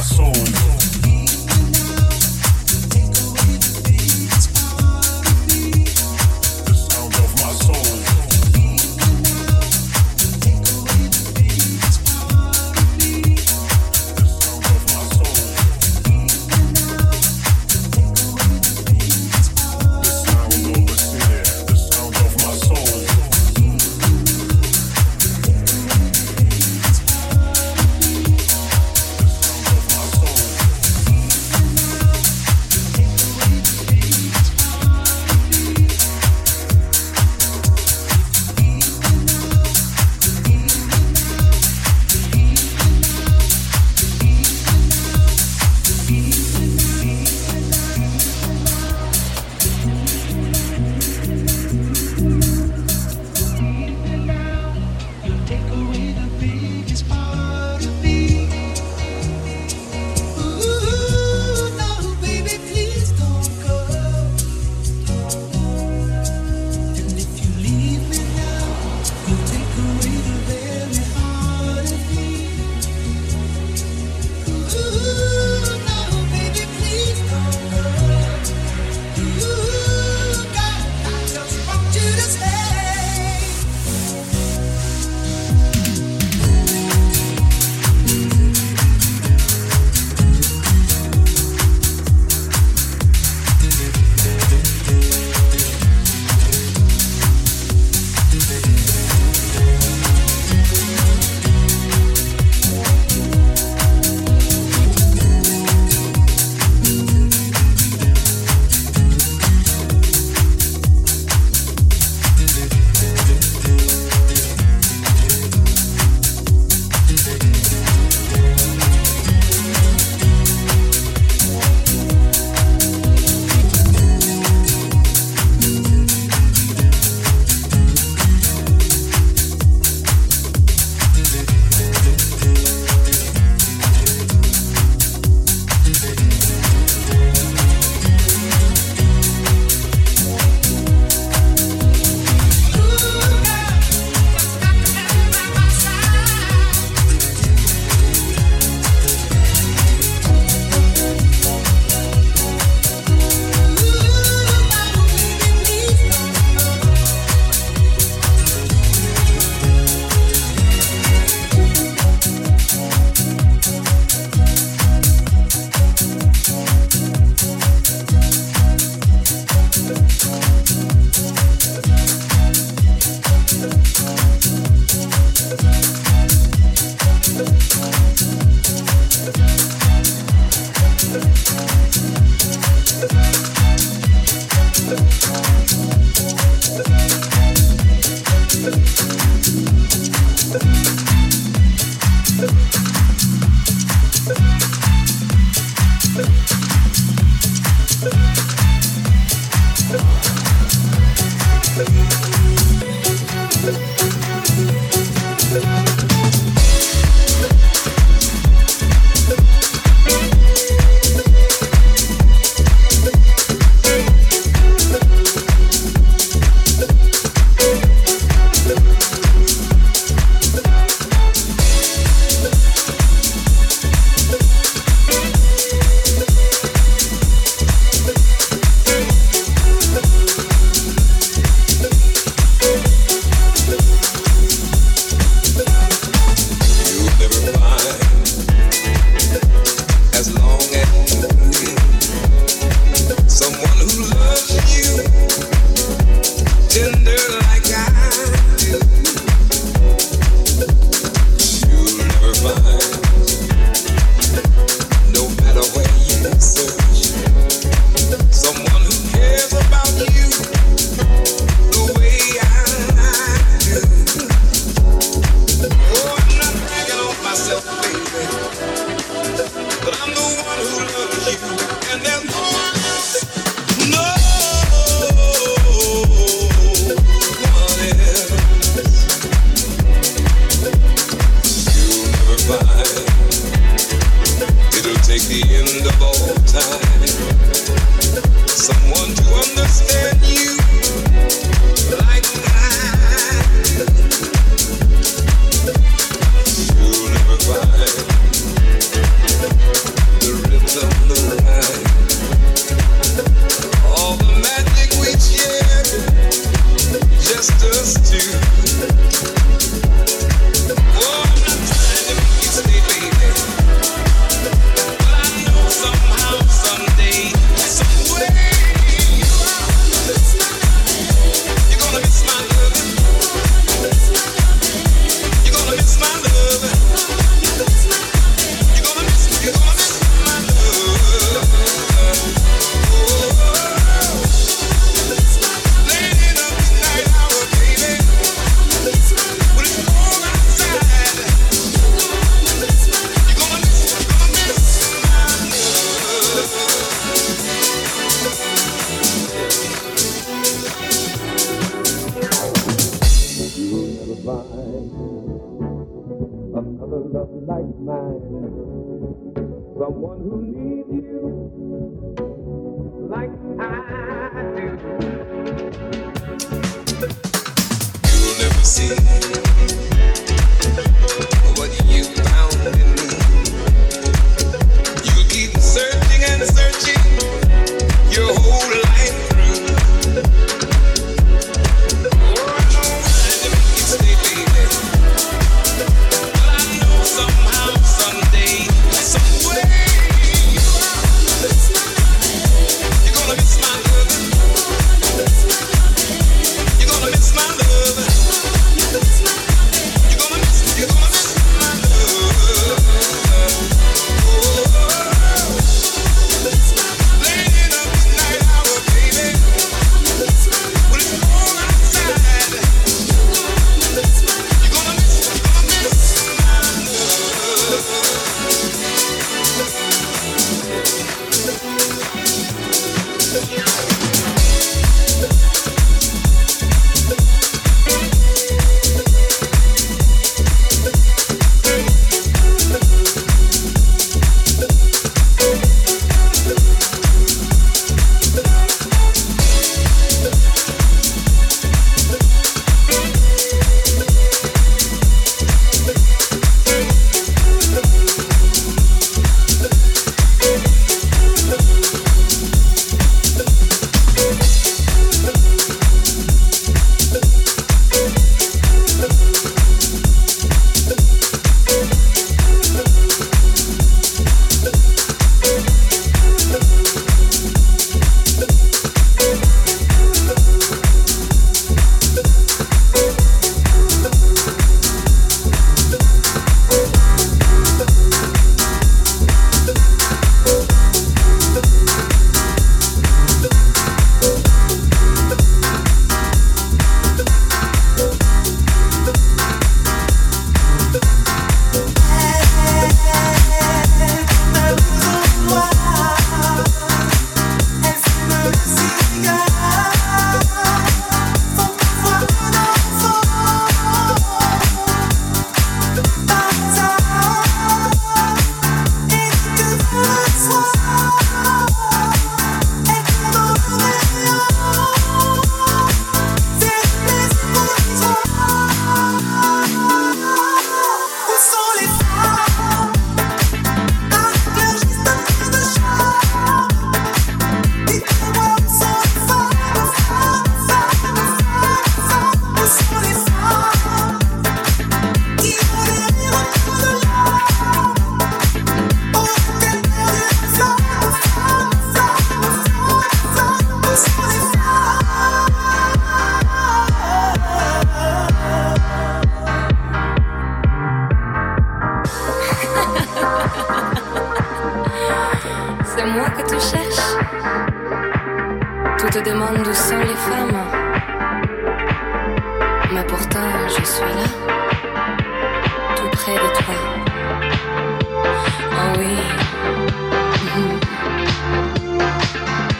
passou.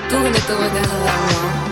Doing it the way.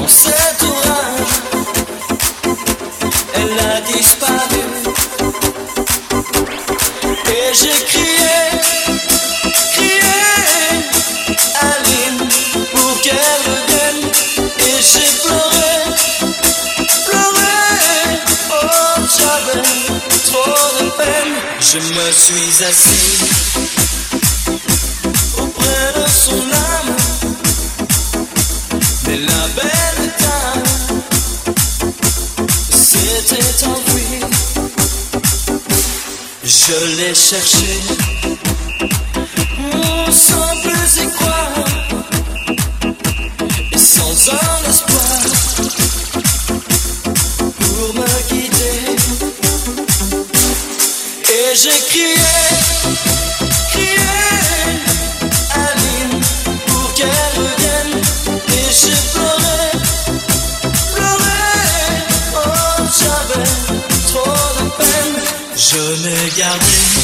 Dans cet orage, elle a disparu. Et j'ai crié, crié Aline pour qu'elle me Et j'ai pleuré, pleuré. Oh, j'avais trop de peine. Je me suis assise Auprès de son âme, mais la belle Je l'ai cherché, sans plus y croire, et sans un espoir pour me guider. Et j'ai crié. Je me gardais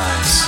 Vibes.